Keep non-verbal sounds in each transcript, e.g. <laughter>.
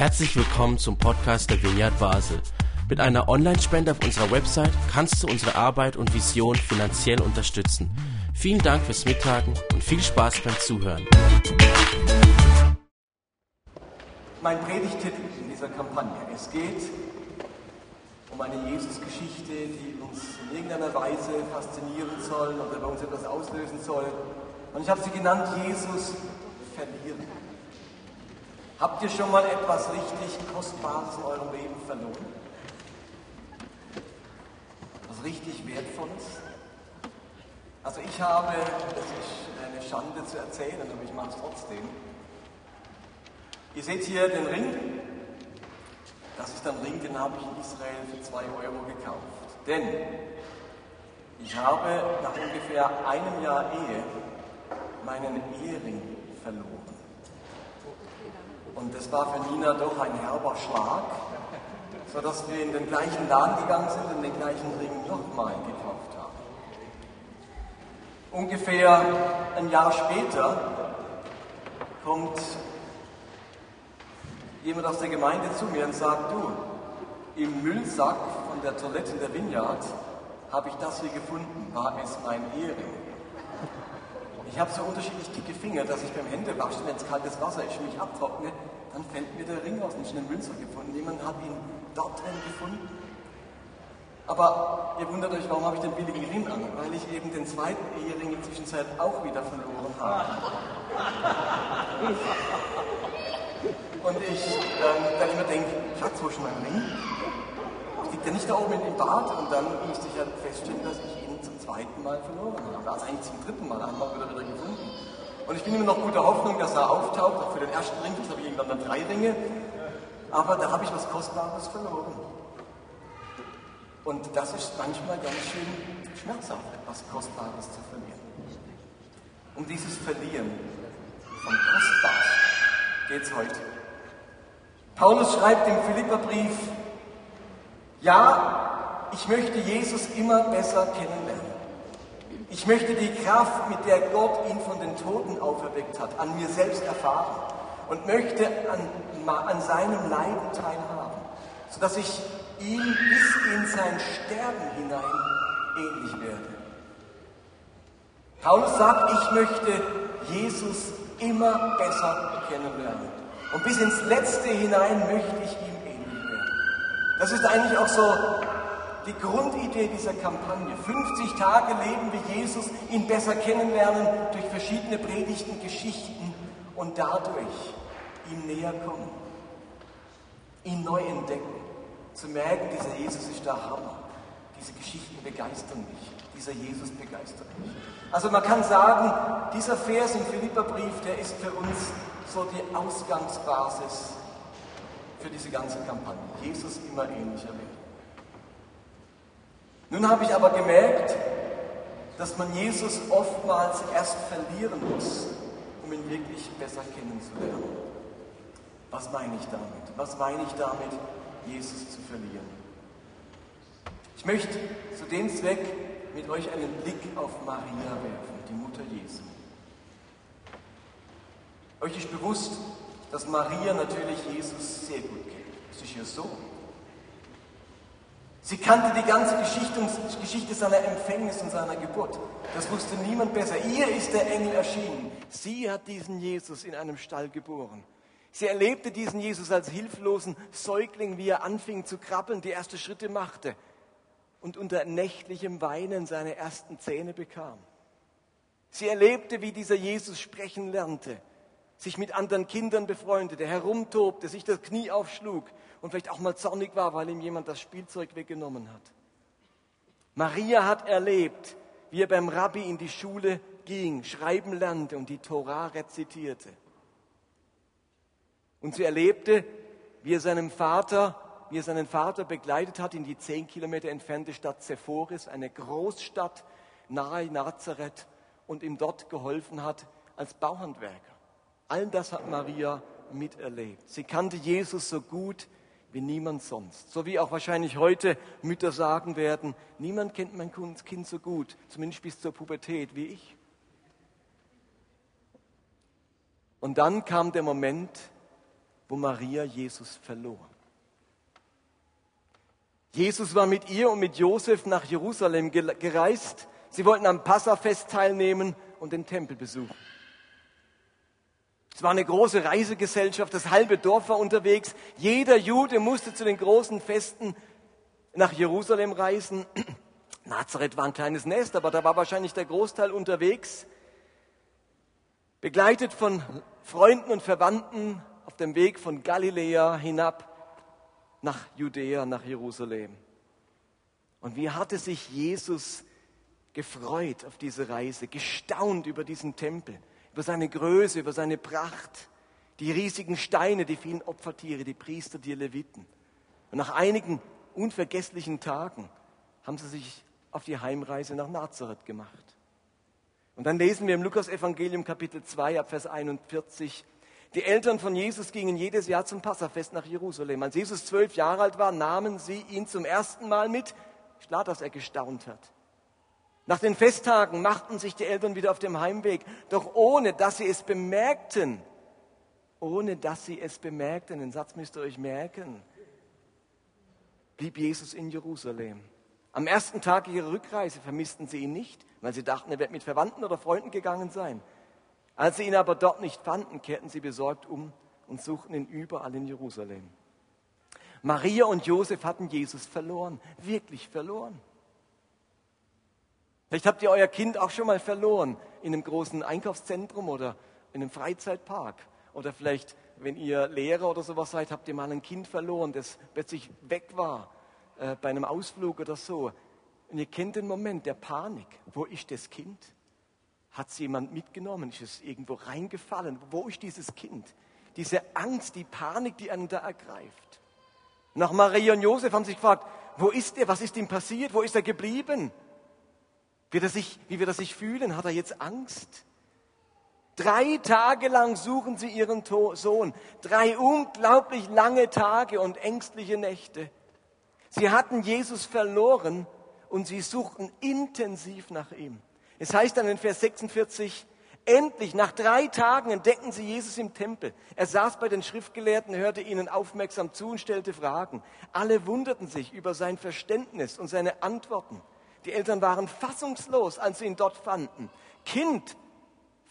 Herzlich willkommen zum Podcast der Vineyard Basel. Mit einer Online-Spende auf unserer Website kannst du unsere Arbeit und Vision finanziell unterstützen. Vielen Dank fürs Mittagen und viel Spaß beim Zuhören. Mein Predigtitel in dieser Kampagne. Es geht um eine Jesus-Geschichte, die uns in irgendeiner Weise faszinieren soll oder bei uns etwas auslösen soll. Und ich habe sie genannt Jesus verlieren. Habt ihr schon mal etwas richtig Kostbares in eurem Leben verloren? Was richtig Wertvolles? Also ich habe, das ist eine Schande zu erzählen, aber ich mache es trotzdem. Ihr seht hier den Ring. Das ist ein Ring, den habe ich in Israel für zwei Euro gekauft. Denn ich habe nach ungefähr einem Jahr Ehe meinen Ehering. Und das war für Nina doch ein herber Schlag, sodass wir in den gleichen Laden gegangen sind und den gleichen Ring nochmal gekauft haben. Ungefähr ein Jahr später kommt jemand aus der Gemeinde zu mir und sagt, du, im Müllsack von der Toilette in der Vineyard habe ich das hier gefunden, war es mein Ehering. Ich habe so unterschiedlich dicke Finger, dass ich beim Händewaschen, wenn es kaltes Wasser ist, mich abtrockne, dann fällt mir der Ring aus einen Münzer gefunden. Jemand hat ihn dort drin gefunden. Aber ihr wundert euch, warum habe ich den billigen Ring an? Weil ich eben den zweiten Ehering in der Zwischenzeit auch wieder verloren habe. Und ich ähm, dann immer denke, Schatz, wo ist mein Ring? Liegt der nicht da oben im Bad? Und dann musste ich halt feststellen, dass ich zweiten Mal verloren habe. Also eigentlich zum dritten Mal, einmal wieder wieder gefunden. Und ich bin immer noch guter Hoffnung, dass er auftaucht, auch für den ersten Ring, jetzt habe ich irgendwann dann drei Ringe. Aber da habe ich was Kostbares verloren. Und das ist manchmal ganz schön schmerzhaft, was Kostbares zu verlieren. Um dieses Verlieren von Kostbar geht es heute. Paulus schreibt im Philipperbrief, ja, ich möchte Jesus immer besser kennenlernen. Ich möchte die Kraft, mit der Gott ihn von den Toten auferweckt hat, an mir selbst erfahren und möchte an, an seinem Leiden teilhaben, sodass ich ihm bis in sein Sterben hinein ähnlich werde. Paulus sagt, ich möchte Jesus immer besser kennenlernen. Und bis ins Letzte hinein möchte ich ihm ähnlich werden. Das ist eigentlich auch so die Grundidee dieser Kampagne. 50 Tage leben wir Jesus, ihn besser kennenlernen durch verschiedene Predigten, Geschichten und dadurch ihm näher kommen, ihn neu entdecken, zu merken, dieser Jesus ist der Hammer. Diese Geschichten begeistern mich, dieser Jesus begeistert mich. Also man kann sagen, dieser Vers im Philipperbrief, der ist für uns so die Ausgangsbasis für diese ganze Kampagne. Jesus immer ähnlicher werden. Nun habe ich aber gemerkt, dass man Jesus oftmals erst verlieren muss, um ihn wirklich besser kennenzulernen. Was meine ich damit? Was meine ich damit, Jesus zu verlieren? Ich möchte zu dem Zweck mit euch einen Blick auf Maria werfen, die Mutter Jesu. Euch ist bewusst, dass Maria natürlich Jesus sehr gut kennt. Das ist ihr Sohn. Sie kannte die ganze Geschichte, seiner Empfängnis und seiner Geburt. Das wusste niemand besser. Ihr ist der Engel erschienen. Sie hat diesen Jesus in einem Stall geboren. Sie erlebte diesen Jesus als hilflosen Säugling, wie er anfing zu krabbeln, die ersten Schritte machte und unter nächtlichem Weinen seine ersten Zähne bekam. Sie erlebte, wie dieser Jesus sprechen lernte, sich mit anderen Kindern befreundete, herumtobte, sich das Knie aufschlug und vielleicht auch mal zornig war, weil ihm jemand das Spielzeug weggenommen hat. Maria hat erlebt, wie er beim Rabbi in die Schule ging, schreiben lernte und die Torah rezitierte. Und sie erlebte, wie er seinem Vater, wie er seinen Vater begleitet hat in die zehn Kilometer entfernte Stadt Sephoris, eine Großstadt nahe Nazareth, und ihm dort geholfen hat als Bauhandwerker. All das hat Maria miterlebt. Sie kannte Jesus so gut wie niemand sonst. So wie auch wahrscheinlich heute Mütter sagen werden, niemand kennt mein Kind so gut, zumindest bis zur Pubertät wie ich. Und dann kam der Moment, wo Maria Jesus verlor. Jesus war mit ihr und mit Josef nach Jerusalem gereist. Sie wollten am Passafest teilnehmen und den Tempel besuchen. Es war eine große Reisegesellschaft, das halbe Dorf war unterwegs. Jeder Jude musste zu den großen Festen nach Jerusalem reisen. <clears throat> Nazareth war ein kleines Nest, aber da war wahrscheinlich der Großteil unterwegs. Begleitet von Freunden und Verwandten auf dem Weg von Galiläa hinab nach Judäa, nach Jerusalem. Und wie hatte sich Jesus gefreut auf diese Reise, gestaunt über diesen Tempel, über seine Größe, über seine Pracht, die riesigen Steine, die vielen Opfertiere, die Priester, die Leviten. Und nach einigen unvergesslichen Tagen haben sie sich auf die Heimreise nach Nazareth gemacht. Und dann lesen wir im Lukas-Evangelium Kapitel 2 ab Vers 41, die Eltern von Jesus gingen jedes Jahr zum Passafest nach Jerusalem. Als Jesus zwölf Jahre alt war, nahmen sie ihn zum ersten Mal mit. Klar, dass er gestaunt hat. Nach den Festtagen machten sich die Eltern wieder auf dem Heimweg, doch ohne dass sie es bemerkten, ohne dass sie es bemerkten, den Satz müsst ihr euch merken, blieb Jesus in Jerusalem. Am ersten Tag ihrer Rückreise vermissten sie ihn nicht, weil sie dachten, er wird mit Verwandten oder Freunden gegangen sein. Als sie ihn aber dort nicht fanden, kehrten sie besorgt um und suchten ihn überall in Jerusalem. Maria und Josef hatten Jesus verloren, wirklich verloren. Vielleicht habt ihr euer Kind auch schon mal verloren in einem großen Einkaufszentrum oder in einem Freizeitpark. Oder vielleicht, wenn ihr Lehrer oder sowas seid, habt ihr mal ein Kind verloren, das plötzlich weg war äh, bei einem Ausflug oder so. Und ihr kennt den Moment der Panik. Wo ist das Kind? Hat es jemand mitgenommen? Ist es irgendwo reingefallen? Wo ist dieses Kind? Diese Angst, die Panik, die einen da ergreift. Nach Maria und Josef haben sie sich gefragt, wo ist er? Was ist ihm passiert? Wo ist er geblieben? Wird er sich, wie wird er sich fühlen? Hat er jetzt Angst? Drei Tage lang suchen sie ihren Sohn. Drei unglaublich lange Tage und ängstliche Nächte. Sie hatten Jesus verloren und sie suchten intensiv nach ihm. Es heißt dann in Vers 46, endlich nach drei Tagen entdeckten sie Jesus im Tempel. Er saß bei den Schriftgelehrten, hörte ihnen aufmerksam zu und stellte Fragen. Alle wunderten sich über sein Verständnis und seine Antworten. Die Eltern waren fassungslos, als sie ihn dort fanden. Kind,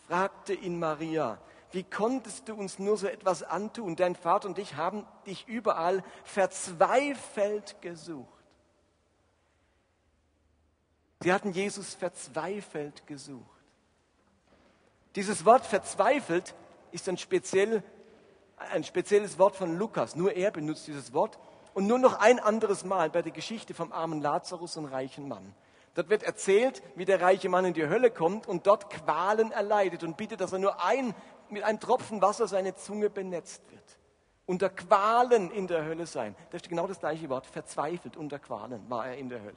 fragte ihn Maria, wie konntest du uns nur so etwas antun? Dein Vater und ich haben dich überall verzweifelt gesucht. Sie hatten Jesus verzweifelt gesucht. Dieses Wort verzweifelt ist ein, speziell, ein spezielles Wort von Lukas. Nur er benutzt dieses Wort. Und nur noch ein anderes Mal bei der Geschichte vom armen Lazarus und reichen Mann. Dort wird erzählt, wie der reiche Mann in die Hölle kommt und dort Qualen erleidet und bittet, dass er nur ein, mit einem Tropfen Wasser seine Zunge benetzt wird. Unter Qualen in der Hölle sein. Das ist genau das gleiche Wort. Verzweifelt unter Qualen war er in der Hölle.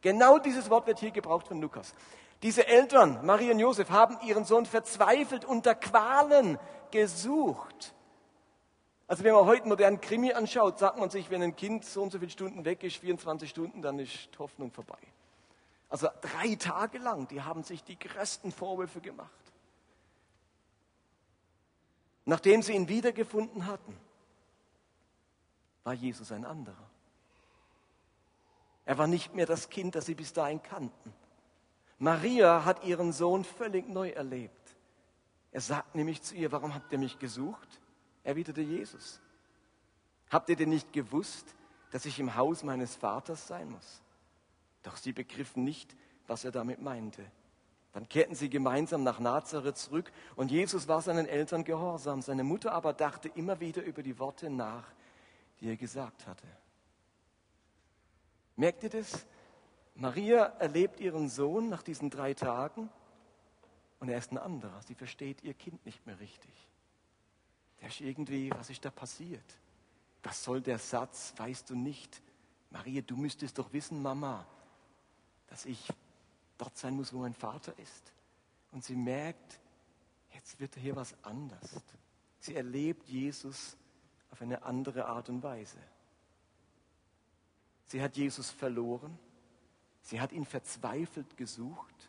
Genau dieses Wort wird hier gebraucht von Lukas. Diese Eltern, Maria und Josef, haben ihren Sohn verzweifelt unter Qualen gesucht. Also wenn man heute modernen Krimi anschaut, sagt man sich, wenn ein Kind so und so viele Stunden weg ist, 24 Stunden, dann ist Hoffnung vorbei. Also drei Tage lang, die haben sich die größten Vorwürfe gemacht. Nachdem sie ihn wiedergefunden hatten, war Jesus ein anderer. Er war nicht mehr das Kind, das sie bis dahin kannten. Maria hat ihren Sohn völlig neu erlebt. Er sagt nämlich zu ihr, warum habt ihr mich gesucht? Erwiderte Jesus. Habt ihr denn nicht gewusst, dass ich im Haus meines Vaters sein muss? Doch sie begriffen nicht, was er damit meinte. Dann kehrten sie gemeinsam nach Nazareth zurück und Jesus war seinen Eltern gehorsam. Seine Mutter aber dachte immer wieder über die Worte nach, die er gesagt hatte. Merkt ihr das? Maria erlebt ihren Sohn nach diesen drei Tagen und er ist ein anderer. Sie versteht ihr Kind nicht mehr richtig. Der ist irgendwie, was ist da passiert? Was soll der Satz, weißt du nicht? Maria, du müsstest doch wissen, Mama, dass ich dort sein muss, wo mein Vater ist. Und sie merkt, jetzt wird hier was anders. Sie erlebt Jesus auf eine andere Art und Weise. Sie hat Jesus verloren. Sie hat ihn verzweifelt gesucht.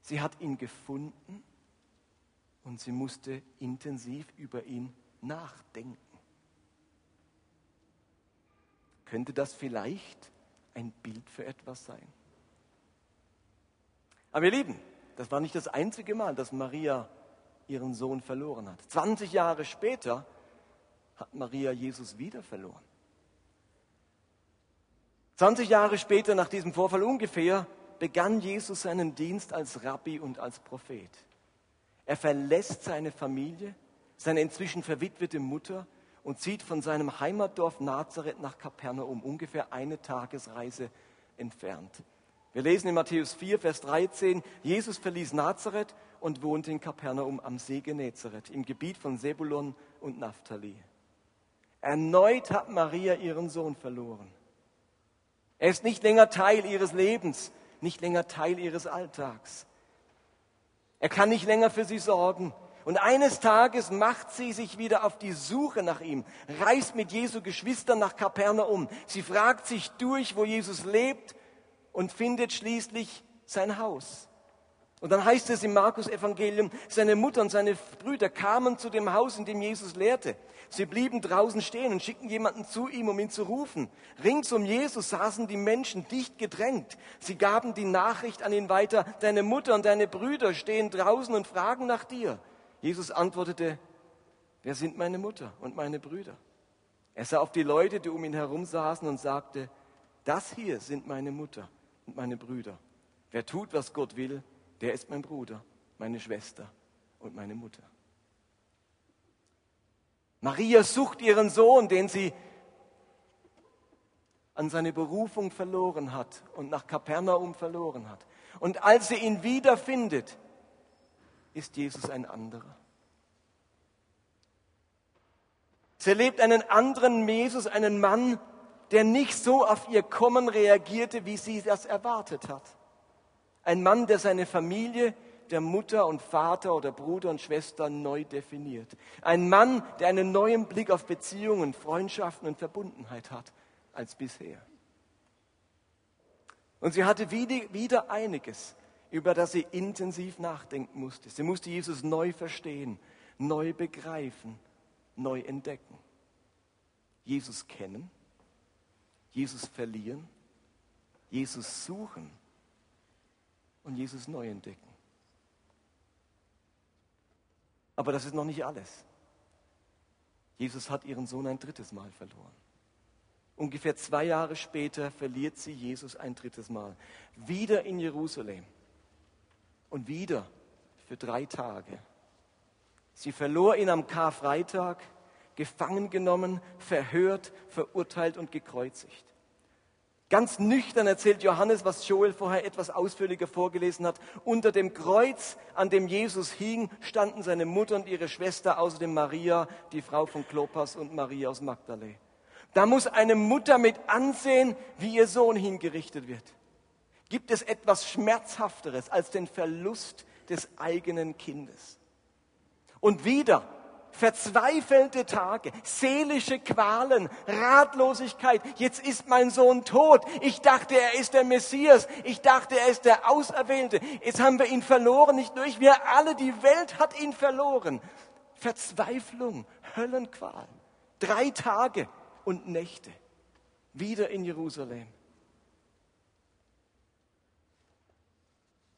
Sie hat ihn gefunden und sie musste intensiv über ihn nachdenken. Könnte das vielleicht ein Bild für etwas sein? Aber ihr Lieben, das war nicht das einzige Mal, dass Maria ihren Sohn verloren hat. 20 Jahre später hat Maria Jesus wieder verloren. 20 Jahre später nach diesem Vorfall ungefähr begann Jesus seinen Dienst als Rabbi und als Prophet. Er verlässt seine Familie, seine inzwischen verwitwete Mutter und zieht von seinem Heimatdorf Nazareth nach Kapernaum, ungefähr eine Tagesreise entfernt. Wir lesen in Matthäus 4, Vers 13, Jesus verließ Nazareth und wohnte in Kapernaum am See Genezareth, im Gebiet von Sebulon und Naphtali. Erneut hat Maria ihren Sohn verloren. Er ist nicht länger Teil ihres Lebens, nicht länger Teil ihres Alltags. Er kann nicht länger für sie sorgen. Und eines Tages macht sie sich wieder auf die Suche nach ihm, reist mit Jesu Geschwistern nach Kapernaum. Sie fragt sich durch, wo Jesus lebt und findet schließlich sein Haus. Und dann heißt es im Markus Evangelium, seine Mutter und seine Brüder kamen zu dem Haus, in dem Jesus lehrte. Sie blieben draußen stehen und schickten jemanden zu ihm, um ihn zu rufen. Rings um Jesus saßen die Menschen dicht gedrängt. Sie gaben die Nachricht an ihn weiter, deine Mutter und deine Brüder stehen draußen und fragen nach dir. Jesus antwortete, wer sind meine Mutter und meine Brüder? Er sah auf die Leute, die um ihn herum saßen und sagte, das hier sind meine Mutter und meine Brüder. Wer tut, was Gott will, der ist mein Bruder, meine Schwester und meine Mutter. Maria sucht ihren Sohn, den sie an seine Berufung verloren hat und nach Kapernaum verloren hat. Und als sie ihn wiederfindet, ist Jesus ein anderer. Sie erlebt einen anderen Jesus, einen Mann, der nicht so auf ihr Kommen reagierte, wie sie das erwartet hat. Ein Mann, der seine Familie, der Mutter und Vater oder Bruder und Schwester neu definiert. Ein Mann, der einen neuen Blick auf Beziehungen, Freundschaften und Verbundenheit hat als bisher. Und sie hatte wieder einiges, über das sie intensiv nachdenken musste. Sie musste Jesus neu verstehen, neu begreifen, neu entdecken. Jesus kennen, Jesus verlieren, Jesus suchen und Jesus neu entdecken. Aber das ist noch nicht alles. Jesus hat ihren Sohn ein drittes Mal verloren. Ungefähr zwei Jahre später verliert sie Jesus ein drittes Mal. Wieder in Jerusalem. Und wieder für drei Tage. Sie verlor ihn am Karfreitag, gefangen genommen, verhört, verurteilt und gekreuzigt. Ganz nüchtern erzählt Johannes, was Joel vorher etwas ausführlicher vorgelesen hat. Unter dem Kreuz, an dem Jesus hing, standen seine Mutter und ihre Schwester, außerdem Maria, die Frau von Klopas und Maria aus Magdalä. Da muss eine Mutter mit ansehen, wie ihr Sohn hingerichtet wird. Gibt es etwas Schmerzhafteres als den Verlust des eigenen Kindes? Und wieder verzweifelte Tage, seelische Qualen, Ratlosigkeit. Jetzt ist mein Sohn tot. Ich dachte, er ist der Messias. Ich dachte, er ist der Auserwählte. Jetzt haben wir ihn verloren. Nicht nur ich, wir alle, die Welt hat ihn verloren. Verzweiflung, Höllenqual. Drei Tage und Nächte. Wieder in Jerusalem.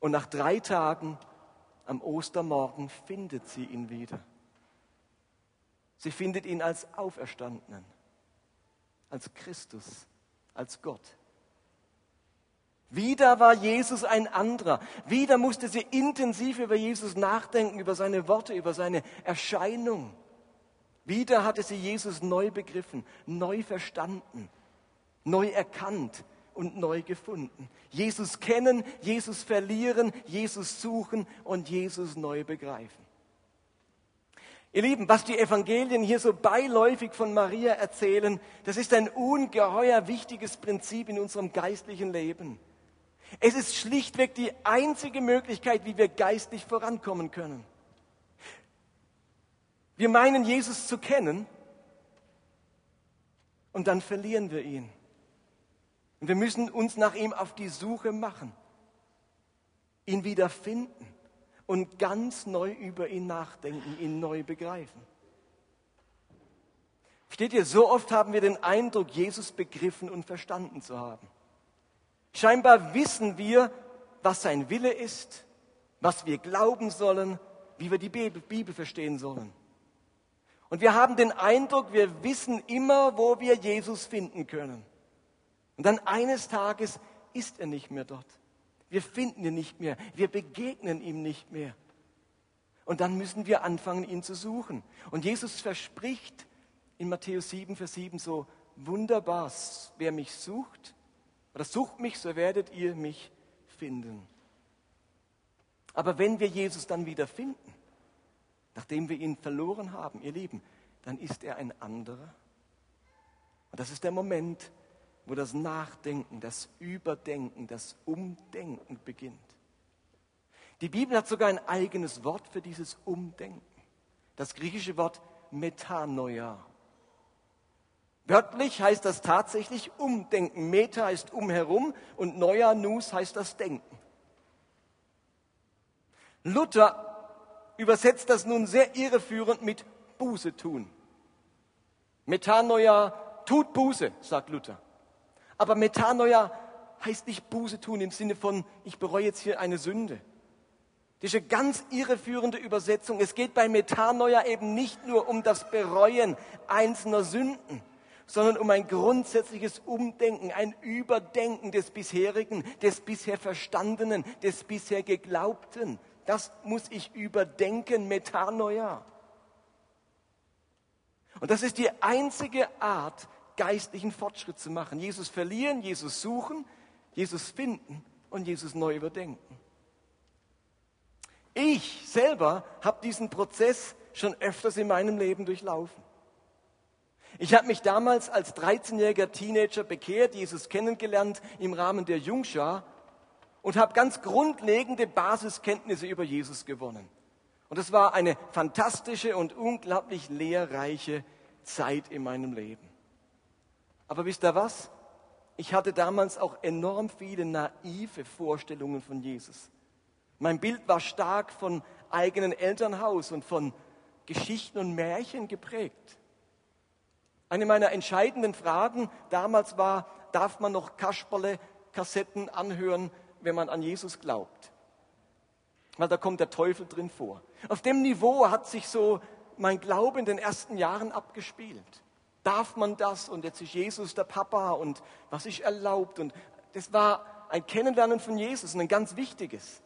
Und nach drei Tagen am Ostermorgen findet sie ihn wieder. Sie findet ihn als Auferstandenen, als Christus, als Gott. Wieder war Jesus ein anderer. Wieder musste sie intensiv über Jesus nachdenken, über seine Worte, über seine Erscheinung. Wieder hatte sie Jesus neu begriffen, neu verstanden, neu erkannt und neu gefunden. Jesus kennen, Jesus verlieren, Jesus suchen und Jesus neu begreifen. Ihr Lieben, was die Evangelien hier so beiläufig von Maria erzählen, das ist ein ungeheuer wichtiges Prinzip in unserem geistlichen Leben. Es ist schlichtweg die einzige Möglichkeit, wie wir geistlich vorankommen können. Wir meinen, Jesus zu kennen und dann verlieren wir ihn. Und wir müssen uns nach ihm auf die Suche machen, ihn wieder finden und ganz neu über ihn nachdenken, ihn neu begreifen. Steht ihr, so oft haben wir den Eindruck, Jesus begriffen und verstanden zu haben. Scheinbar wissen wir, was sein Wille ist, was wir glauben sollen, wie wir die Bibel verstehen sollen. Und wir haben den Eindruck, wir wissen immer, wo wir Jesus finden können. Und dann eines Tages ist er nicht mehr dort. Wir finden ihn nicht mehr. Wir begegnen ihm nicht mehr. Und dann müssen wir anfangen, ihn zu suchen. Und Jesus verspricht in Matthäus 7, Vers 7 so wunderbar, wer mich sucht, oder sucht mich, so werdet ihr mich finden. Aber wenn wir Jesus dann wieder finden, nachdem wir ihn verloren haben, ihr Lieben, dann ist er ein anderer. Und das ist der Moment, wo das Nachdenken, das Überdenken, das Umdenken beginnt. Die Bibel hat sogar ein eigenes Wort für dieses Umdenken. Das griechische Wort Metanoia. Wörtlich heißt das tatsächlich Umdenken. Meta heißt umherum und Noia, Nus heißt das Denken. Luther übersetzt das nun sehr irreführend mit Buße tun. Metanoia tut Buße, sagt Luther. Aber Metanoia heißt nicht Buße tun im Sinne von, ich bereue jetzt hier eine Sünde. Das ist eine ganz irreführende Übersetzung. Es geht bei Metanoia eben nicht nur um das Bereuen einzelner Sünden, sondern um ein grundsätzliches Umdenken, ein Überdenken des bisherigen, des bisher Verstandenen, des bisher Geglaubten. Das muss ich überdenken, Metanoia. Und das ist die einzige Art, geistlichen Fortschritt zu machen. Jesus verlieren, Jesus suchen, Jesus finden und Jesus neu überdenken. Ich selber habe diesen Prozess schon öfters in meinem Leben durchlaufen. Ich habe mich damals als 13-jähriger Teenager bekehrt, Jesus kennengelernt im Rahmen der Jungschar und habe ganz grundlegende Basiskenntnisse über Jesus gewonnen. Und es war eine fantastische und unglaublich lehrreiche Zeit in meinem Leben. Aber wisst ihr was? Ich hatte damals auch enorm viele naive Vorstellungen von Jesus. Mein Bild war stark von eigenen Elternhaus und von Geschichten und Märchen geprägt. Eine meiner entscheidenden Fragen damals war, darf man noch Kasperle-Kassetten anhören, wenn man an Jesus glaubt? Weil da kommt der Teufel drin vor. Auf dem Niveau hat sich so mein Glaube in den ersten Jahren abgespielt. Darf man das? Und jetzt ist Jesus der Papa und was ist erlaubt? Und das war ein Kennenlernen von Jesus und ein ganz wichtiges.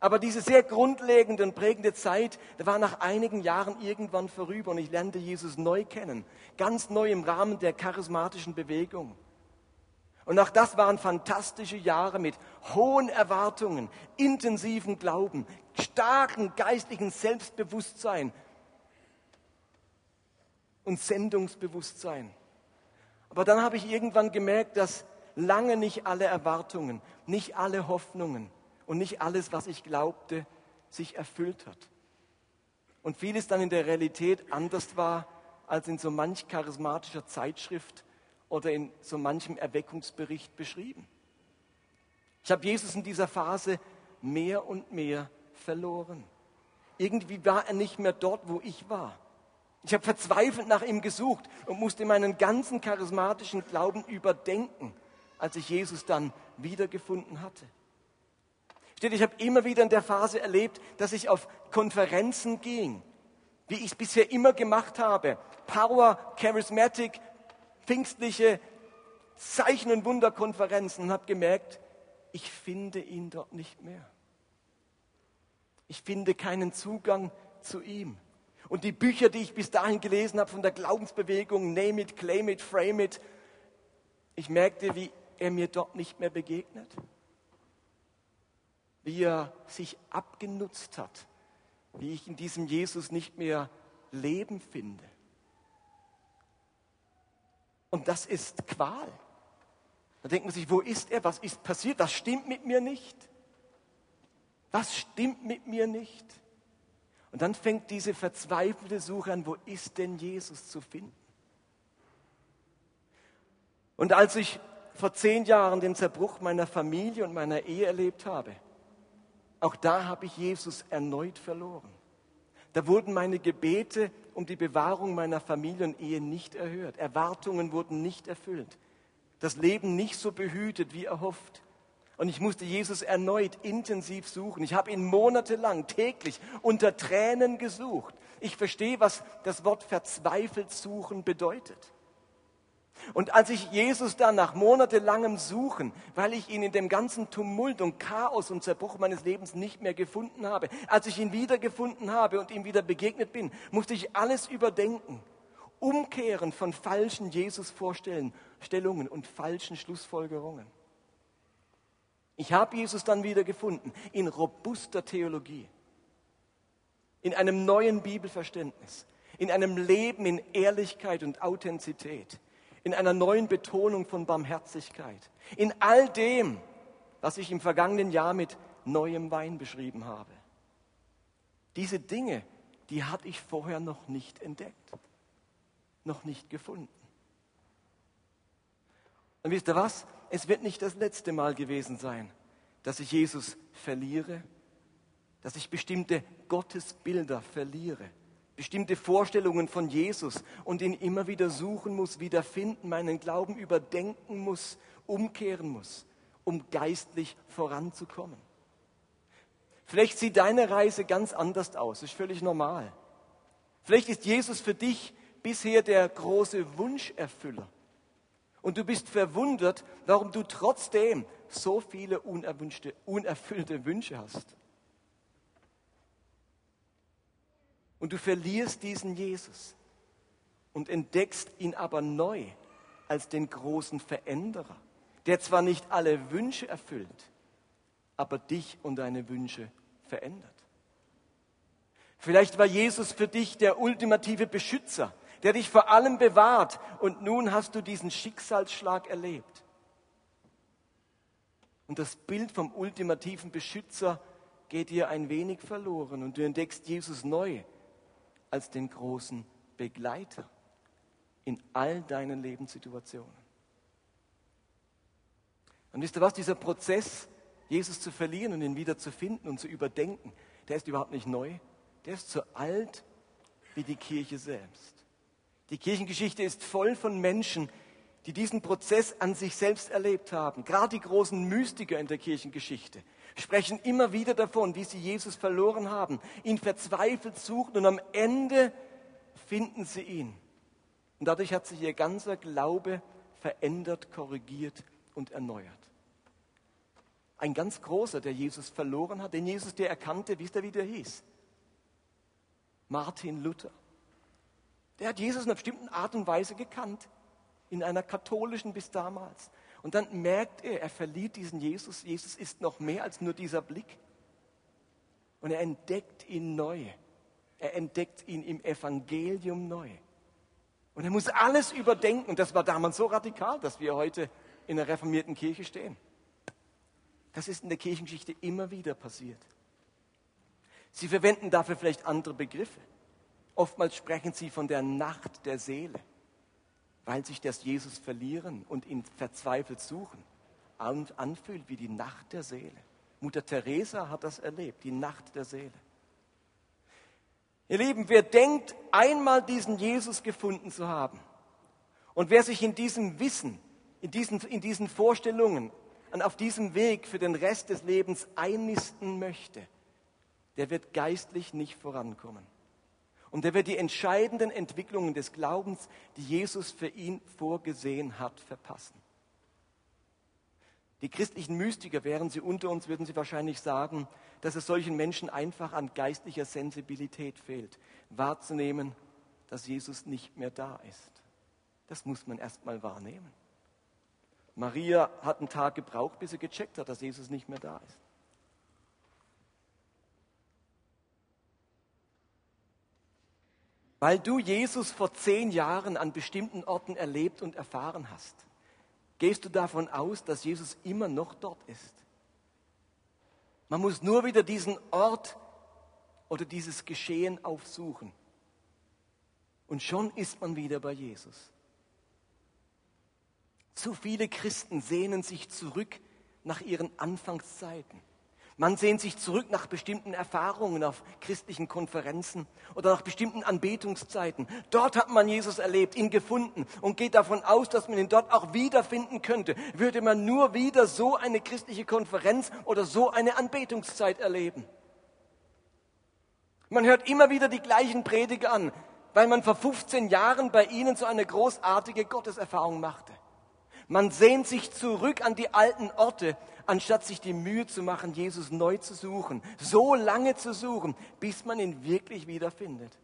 Aber diese sehr grundlegende und prägende Zeit, da war nach einigen Jahren irgendwann vorüber und ich lernte Jesus neu kennen, ganz neu im Rahmen der charismatischen Bewegung. Und auch das waren fantastische Jahre mit hohen Erwartungen, intensiven Glauben, starken geistlichen Selbstbewusstsein und Sendungsbewusstsein. Aber dann habe ich irgendwann gemerkt, dass lange nicht alle Erwartungen, nicht alle Hoffnungen, und nicht alles, was ich glaubte, sich erfüllt hat. Und vieles dann in der Realität anders war als in so manch charismatischer Zeitschrift oder in so manchem Erweckungsbericht beschrieben. Ich habe Jesus in dieser Phase mehr und mehr verloren. Irgendwie war er nicht mehr dort, wo ich war. Ich habe verzweifelt nach ihm gesucht und musste meinen ganzen charismatischen Glauben überdenken, als ich Jesus dann wiedergefunden hatte. Steht, ich habe immer wieder in der Phase erlebt, dass ich auf Konferenzen ging, wie ich es bisher immer gemacht habe. Power, Charismatic, pfingstliche Zeichen- und Wunderkonferenzen und habe gemerkt, ich finde ihn dort nicht mehr. Ich finde keinen Zugang zu ihm. Und die Bücher, die ich bis dahin gelesen habe von der Glaubensbewegung, Name it, Claim it, Frame it, ich merkte, wie er mir dort nicht mehr begegnet wie er sich abgenutzt hat, wie ich in diesem Jesus nicht mehr Leben finde. Und das ist Qual. Da denkt man sich, wo ist er? Was ist passiert? Was stimmt mit mir nicht? Was stimmt mit mir nicht? Und dann fängt diese verzweifelte Suche an, wo ist denn Jesus zu finden? Und als ich vor zehn Jahren den Zerbruch meiner Familie und meiner Ehe erlebt habe, auch da habe ich Jesus erneut verloren. Da wurden meine Gebete um die Bewahrung meiner Familie und Ehe nicht erhört. Erwartungen wurden nicht erfüllt. Das Leben nicht so behütet wie erhofft. Und ich musste Jesus erneut intensiv suchen. Ich habe ihn monatelang täglich unter Tränen gesucht. Ich verstehe, was das Wort verzweifelt suchen bedeutet. Und als ich Jesus dann nach monatelangem Suchen, weil ich ihn in dem ganzen Tumult und Chaos und Zerbruch meines Lebens nicht mehr gefunden habe, als ich ihn wiedergefunden habe und ihm wieder begegnet bin, musste ich alles überdenken, umkehren von falschen Jesus-Vorstellungen und falschen Schlussfolgerungen. Ich habe Jesus dann wieder gefunden in robuster Theologie, in einem neuen Bibelverständnis, in einem Leben in Ehrlichkeit und Authentizität in einer neuen Betonung von Barmherzigkeit, in all dem, was ich im vergangenen Jahr mit neuem Wein beschrieben habe. Diese Dinge, die hatte ich vorher noch nicht entdeckt, noch nicht gefunden. Und wisst ihr was? Es wird nicht das letzte Mal gewesen sein, dass ich Jesus verliere, dass ich bestimmte Gottesbilder verliere bestimmte Vorstellungen von Jesus und ihn immer wieder suchen muss, wiederfinden, meinen Glauben überdenken muss, umkehren muss, um geistlich voranzukommen. Vielleicht sieht deine Reise ganz anders aus, ist völlig normal. Vielleicht ist Jesus für dich bisher der große Wunscherfüller. Und du bist verwundert, warum du trotzdem so viele unerwünschte, unerfüllte Wünsche hast. Und du verlierst diesen Jesus und entdeckst ihn aber neu als den großen Veränderer, der zwar nicht alle Wünsche erfüllt, aber dich und deine Wünsche verändert. Vielleicht war Jesus für dich der ultimative Beschützer, der dich vor allem bewahrt und nun hast du diesen Schicksalsschlag erlebt. Und das Bild vom ultimativen Beschützer geht dir ein wenig verloren und du entdeckst Jesus neu als den großen Begleiter in all deinen Lebenssituationen. Und wisst ihr was, dieser Prozess, Jesus zu verlieren und ihn wieder zu finden und zu überdenken, der ist überhaupt nicht neu, der ist so alt wie die Kirche selbst. Die Kirchengeschichte ist voll von Menschen, die diesen Prozess an sich selbst erlebt haben. Gerade die großen Mystiker in der Kirchengeschichte sprechen immer wieder davon, wie sie Jesus verloren haben, ihn verzweifelt suchen und am Ende finden sie ihn. Und dadurch hat sich ihr ganzer Glaube verändert, korrigiert und erneuert. Ein ganz großer, der Jesus verloren hat, den Jesus, der erkannte, wisst ihr, wie der hieß? Martin Luther. Der hat Jesus in einer bestimmten Art und Weise gekannt, in einer katholischen bis damals. Und dann merkt er, er verliert diesen Jesus. Jesus ist noch mehr als nur dieser Blick. Und er entdeckt ihn neu. Er entdeckt ihn im Evangelium neu. Und er muss alles überdenken. Und das war damals so radikal, dass wir heute in der reformierten Kirche stehen. Das ist in der Kirchengeschichte immer wieder passiert. Sie verwenden dafür vielleicht andere Begriffe. Oftmals sprechen sie von der Nacht der Seele weil sich das Jesus verlieren und ihn verzweifelt suchen anfühlt wie die Nacht der Seele. Mutter Teresa hat das erlebt, die Nacht der Seele. Ihr Lieben, wer denkt, einmal diesen Jesus gefunden zu haben und wer sich in diesem Wissen, in diesen, in diesen Vorstellungen und auf diesem Weg für den Rest des Lebens einnisten möchte, der wird geistlich nicht vorankommen. Und er wird die entscheidenden Entwicklungen des Glaubens, die Jesus für ihn vorgesehen hat, verpassen. Die christlichen Mystiker, wären sie unter uns, würden sie wahrscheinlich sagen, dass es solchen Menschen einfach an geistlicher Sensibilität fehlt, wahrzunehmen, dass Jesus nicht mehr da ist. Das muss man erst mal wahrnehmen. Maria hat einen Tag gebraucht, bis sie gecheckt hat, dass Jesus nicht mehr da ist. Weil du Jesus vor zehn Jahren an bestimmten Orten erlebt und erfahren hast, gehst du davon aus, dass Jesus immer noch dort ist. Man muss nur wieder diesen Ort oder dieses Geschehen aufsuchen. Und schon ist man wieder bei Jesus. Zu viele Christen sehnen sich zurück nach ihren Anfangszeiten, Man sehnt sich zurück nach bestimmten Erfahrungen auf christlichen Konferenzen oder nach bestimmten Anbetungszeiten. Dort hat man Jesus erlebt, ihn gefunden und geht davon aus, dass man ihn dort auch wiederfinden könnte. Würde man nur wieder so eine christliche Konferenz oder so eine Anbetungszeit erleben. Man hört immer wieder die gleichen Prediger an, weil man vor 15 Jahren bei ihnen so eine großartige Gotteserfahrung machte. Man sehnt sich zurück an die alten Orte, anstatt sich die Mühe zu machen, Jesus neu zu suchen, so lange zu suchen, bis man ihn wirklich wiederfindet.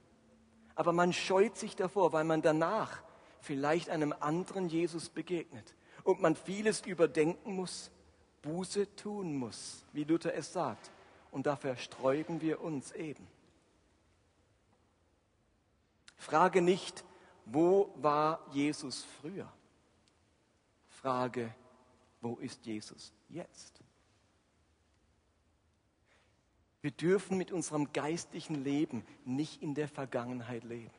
Aber man scheut sich davor, weil man danach vielleicht einem anderen Jesus begegnet und man vieles überdenken muss, Buße tun muss, wie Luther es sagt. Und dafür sträuben wir uns eben. Frage nicht, wo war Jesus früher? Frage, wo ist Jesus jetzt? Wir dürfen mit unserem geistlichen Leben nicht in der Vergangenheit leben.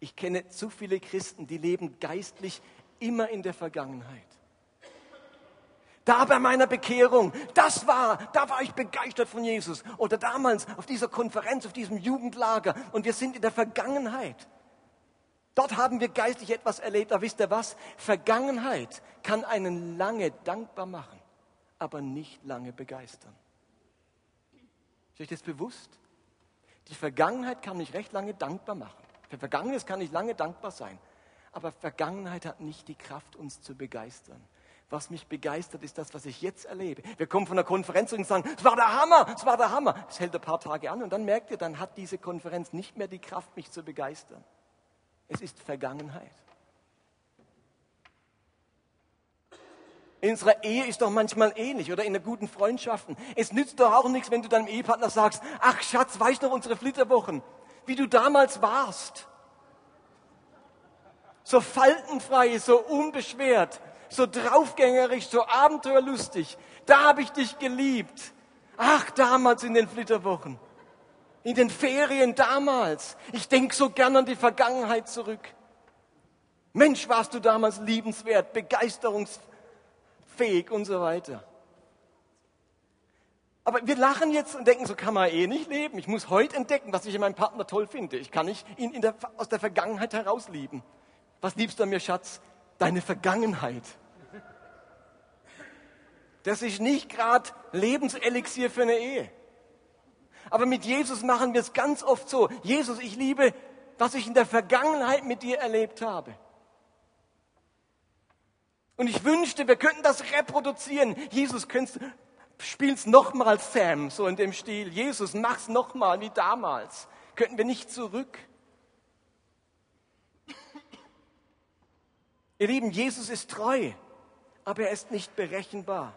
Ich kenne zu viele Christen, die leben geistlich immer in der Vergangenheit. Da bei meiner Bekehrung, das war, da war ich begeistert von Jesus. Oder damals auf dieser Konferenz, auf diesem Jugendlager. Und wir sind in der Vergangenheit. Dort haben wir geistlich etwas erlebt. Aber wisst ihr was? Vergangenheit kann einen lange dankbar machen, aber nicht lange begeistern. Ist euch das bewusst? Die Vergangenheit kann mich recht lange dankbar machen. Für Vergangenes kann ich lange dankbar sein. Aber Vergangenheit hat nicht die Kraft, uns zu begeistern. Was mich begeistert, ist das, was ich jetzt erlebe. Wir kommen von der Konferenz und sagen, es war der Hammer, es war der Hammer. Es hält ein paar Tage an und dann merkt ihr, dann hat diese Konferenz nicht mehr die Kraft, mich zu begeistern. Es ist Vergangenheit. In unserer Ehe ist doch manchmal ähnlich oder in der guten Freundschaften. Es nützt doch auch nichts, wenn du deinem Ehepartner sagst, ach Schatz, weißt du noch unsere Flitterwochen, wie du damals warst. So faltenfrei, so unbeschwert, so draufgängerisch, so abenteuerlustig. Da habe ich dich geliebt. Ach, damals in den Flitterwochen in den Ferien damals. Ich denke so gern an die Vergangenheit zurück. Mensch, warst du damals liebenswert, begeisterungsfähig und so weiter. Aber wir lachen jetzt und denken, so kann man eh nicht leben. Ich muss heute entdecken, was ich in meinem Partner toll finde. Ich kann nicht ihn der, aus der Vergangenheit heraus lieben. Was liebst du an mir, Schatz? Deine Vergangenheit. Das ist nicht gerade Lebenselixier für eine Ehe. Aber mit Jesus machen wir es ganz oft so. Jesus, ich liebe, was ich in der Vergangenheit mit dir erlebt habe. Und ich wünschte, wir könnten das reproduzieren. Jesus, könntest, spiel's nochmal, Sam, so in dem Stil. Jesus, mach's nochmal wie damals. Könnten wir nicht zurück? Ihr Lieben, Jesus ist treu, aber er ist nicht berechenbar.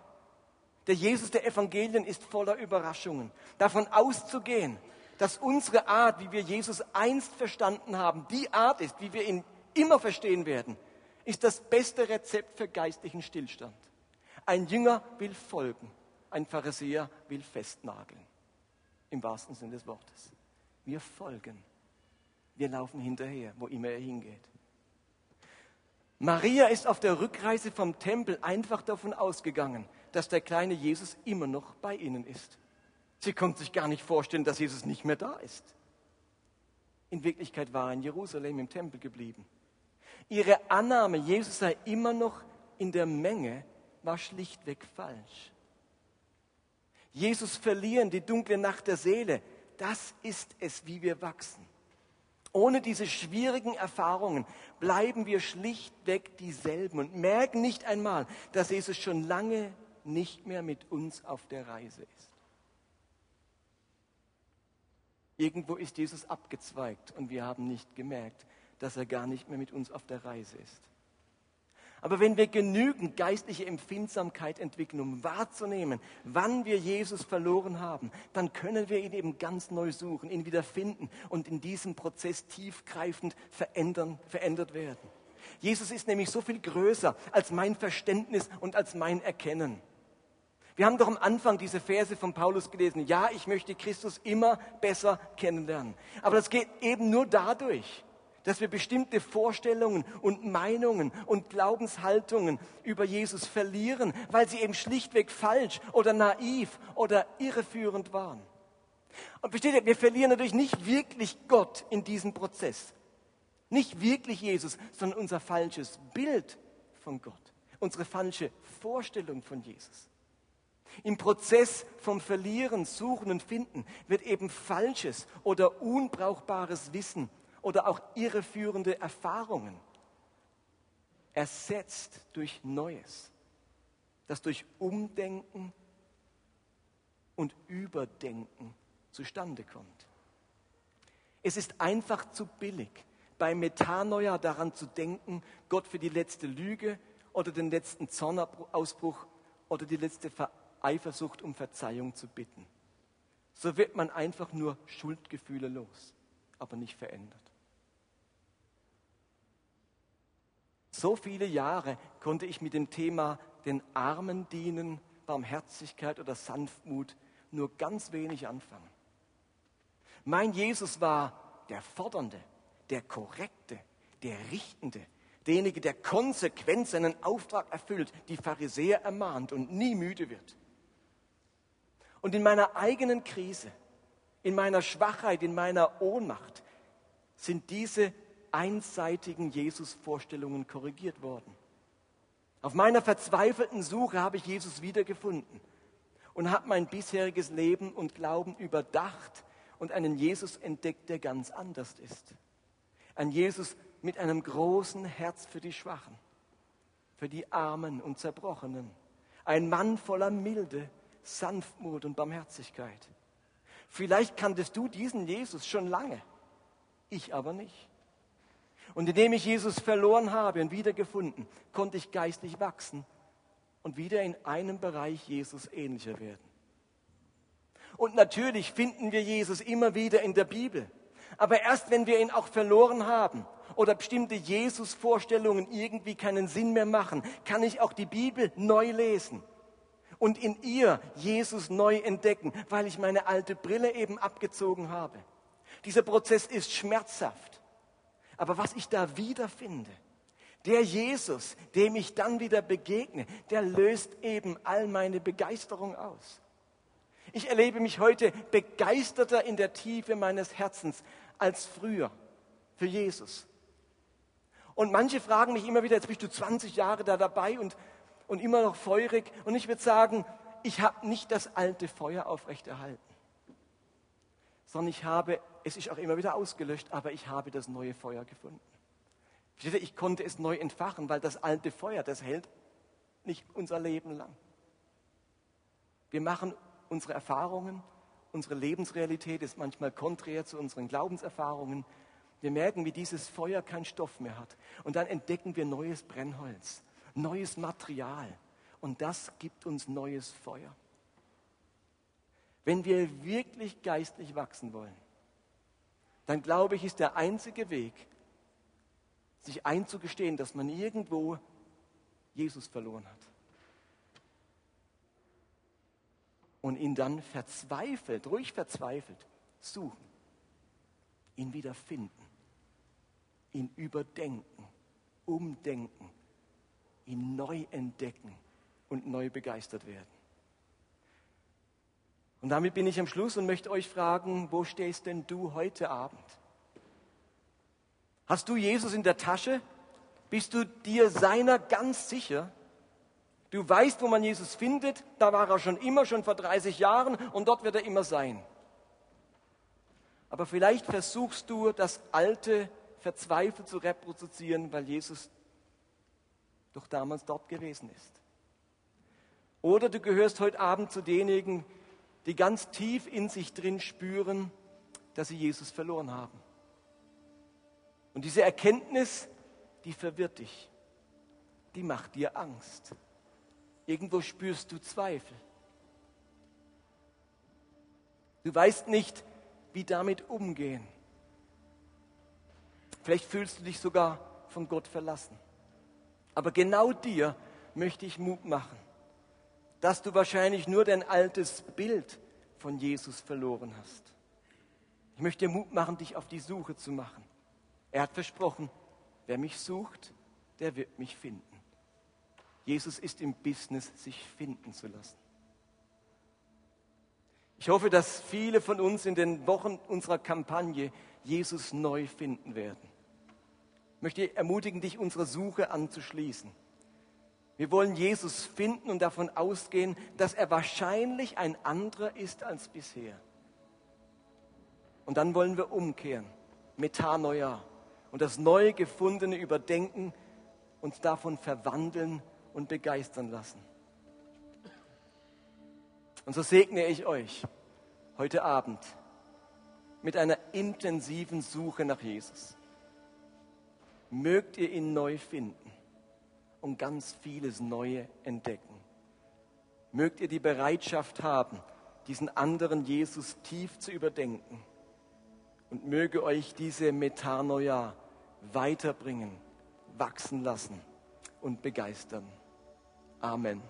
Der Jesus der Evangelien ist voller Überraschungen. Davon auszugehen, dass unsere Art, wie wir Jesus einst verstanden haben, die Art ist, wie wir ihn immer verstehen werden, ist das beste Rezept für geistlichen Stillstand. Ein Jünger will folgen, ein Pharisäer will festnageln. Im wahrsten Sinne des Wortes. Wir folgen. Wir laufen hinterher, wo immer er hingeht. Maria ist auf der Rückreise vom Tempel einfach davon ausgegangen, dass der kleine Jesus immer noch bei ihnen ist. Sie konnte sich gar nicht vorstellen, dass Jesus nicht mehr da ist. In Wirklichkeit war er in Jerusalem im Tempel geblieben. Ihre Annahme, Jesus sei immer noch in der Menge, war schlichtweg falsch. Jesus verlieren, die dunkle Nacht der Seele, das ist es, wie wir wachsen. Ohne diese schwierigen Erfahrungen bleiben wir schlichtweg dieselben und merken nicht einmal, dass Jesus schon lange nicht mehr mit uns auf der Reise ist. Irgendwo ist Jesus abgezweigt und wir haben nicht gemerkt, dass er gar nicht mehr mit uns auf der Reise ist. Aber wenn wir genügend geistliche Empfindsamkeit entwickeln, um wahrzunehmen, wann wir Jesus verloren haben, dann können wir ihn eben ganz neu suchen, ihn wieder finden und in diesem Prozess tiefgreifend verändern, verändert werden. Jesus ist nämlich so viel größer als mein Verständnis und als mein Erkennen. Wir haben doch am Anfang diese Verse von Paulus gelesen. Ja, ich möchte Christus immer besser kennenlernen. Aber das geht eben nur dadurch, dass wir bestimmte Vorstellungen und Meinungen und Glaubenshaltungen über Jesus verlieren, weil sie eben schlichtweg falsch oder naiv oder irreführend waren. Und versteht ihr, wir verlieren natürlich nicht wirklich Gott in diesem Prozess. Nicht wirklich Jesus, sondern unser falsches Bild von Gott, unsere falsche Vorstellung von Jesus. Im Prozess vom Verlieren, Suchen und Finden wird eben falsches oder unbrauchbares Wissen oder auch irreführende Erfahrungen ersetzt durch Neues, das durch Umdenken und Überdenken zustande kommt. Es ist einfach zu billig, bei Metanoia daran zu denken, Gott für die letzte Lüge oder den letzten Zornausbruch oder die letzte Eifersucht um Verzeihung zu bitten. So wird man einfach nur Schuldgefühle los, aber nicht verändert. So viele Jahre konnte ich mit dem Thema den Armen dienen, Barmherzigkeit oder Sanftmut nur ganz wenig anfangen. Mein Jesus war der Fordernde, der Korrekte, der Richtende, derjenige, der konsequent seinen Auftrag erfüllt, die Pharisäer ermahnt und nie müde wird. Und in meiner eigenen Krise, in meiner Schwachheit, in meiner Ohnmacht sind diese einseitigen Jesus-Vorstellungen korrigiert worden. Auf meiner verzweifelten Suche habe ich Jesus wiedergefunden und habe mein bisheriges Leben und Glauben überdacht und einen Jesus entdeckt, der ganz anders ist. Ein Jesus mit einem großen Herz für die Schwachen, für die Armen und Zerbrochenen. Ein Mann voller Milde, Sanftmut und Barmherzigkeit. Vielleicht kanntest du diesen Jesus schon lange, ich aber nicht. Und indem ich Jesus verloren habe und wiedergefunden, konnte ich geistlich wachsen und wieder in einem Bereich Jesus ähnlicher werden. Und natürlich finden wir Jesus immer wieder in der Bibel. Aber erst wenn wir ihn auch verloren haben oder bestimmte Jesus-Vorstellungen irgendwie keinen Sinn mehr machen, kann ich auch die Bibel neu lesen und in ihr Jesus neu entdecken, weil ich meine alte Brille eben abgezogen habe. Dieser Prozess ist schmerzhaft. Aber was ich da wiederfinde, der Jesus, dem ich dann wieder begegne, der löst eben all meine Begeisterung aus. Ich erlebe mich heute begeisterter in der Tiefe meines Herzens als früher für Jesus. Und manche fragen mich immer wieder, jetzt bist du 20 Jahre da dabei und und immer noch feurig. Und ich würde sagen, ich habe nicht das alte Feuer aufrechterhalten, sondern ich habe, es ist auch immer wieder ausgelöscht, aber ich habe das neue Feuer gefunden. Ich konnte es neu entfachen, weil das alte Feuer, das hält nicht unser Leben lang. Wir machen unsere Erfahrungen, unsere Lebensrealität ist manchmal konträr zu unseren Glaubenserfahrungen. Wir merken, wie dieses Feuer keinen Stoff mehr hat. Und dann entdecken wir neues Brennholz neues Material und das gibt uns neues Feuer. Wenn wir wirklich geistlich wachsen wollen, dann glaube ich, ist der einzige Weg, sich einzugestehen, dass man irgendwo Jesus verloren hat. Und ihn dann verzweifelt, ruhig verzweifelt, suchen, ihn wieder finden, ihn überdenken, umdenken ihn neu entdecken und neu begeistert werden. Und damit bin ich am Schluss und möchte euch fragen, wo stehst denn du heute Abend? Hast du Jesus in der Tasche? Bist du dir seiner ganz sicher? Du weißt, wo man Jesus findet, da war er schon immer, schon vor 30 Jahren und dort wird er immer sein. Aber vielleicht versuchst du, das Alte verzweifelt zu reproduzieren, weil Jesus doch damals dort gewesen ist. Oder du gehörst heute Abend zu denjenigen, die ganz tief in sich drin spüren, dass sie Jesus verloren haben. Und diese Erkenntnis, die verwirrt dich, die macht dir Angst. Irgendwo spürst du Zweifel. Du weißt nicht, wie damit umgehen. Vielleicht fühlst du dich sogar von Gott verlassen. Aber genau dir möchte ich Mut machen, dass du wahrscheinlich nur dein altes Bild von Jesus verloren hast. Ich möchte dir Mut machen, dich auf die Suche zu machen Er hat versprochen, wer mich sucht, der wird mich finden. Jesus ist im Business, sich finden zu lassen. Ich hoffe, dass viele von uns in den Wochen unserer Kampagne Jesus neu finden werden. Möchte ermutigen, dich unserer Suche anzuschließen. Wir wollen Jesus finden und davon ausgehen, dass er wahrscheinlich ein anderer ist als bisher. Und dann wollen wir umkehren, Metanoia, und das neu gefundene überdenken, uns davon verwandeln und begeistern lassen. Und so segne ich euch heute Abend mit einer intensiven Suche nach Jesus. Mögt ihr ihn neu finden und ganz vieles Neue entdecken. Mögt ihr die Bereitschaft haben, diesen anderen Jesus tief zu überdenken. Und möge euch diese Metanoia weiterbringen, wachsen lassen und begeistern. Amen.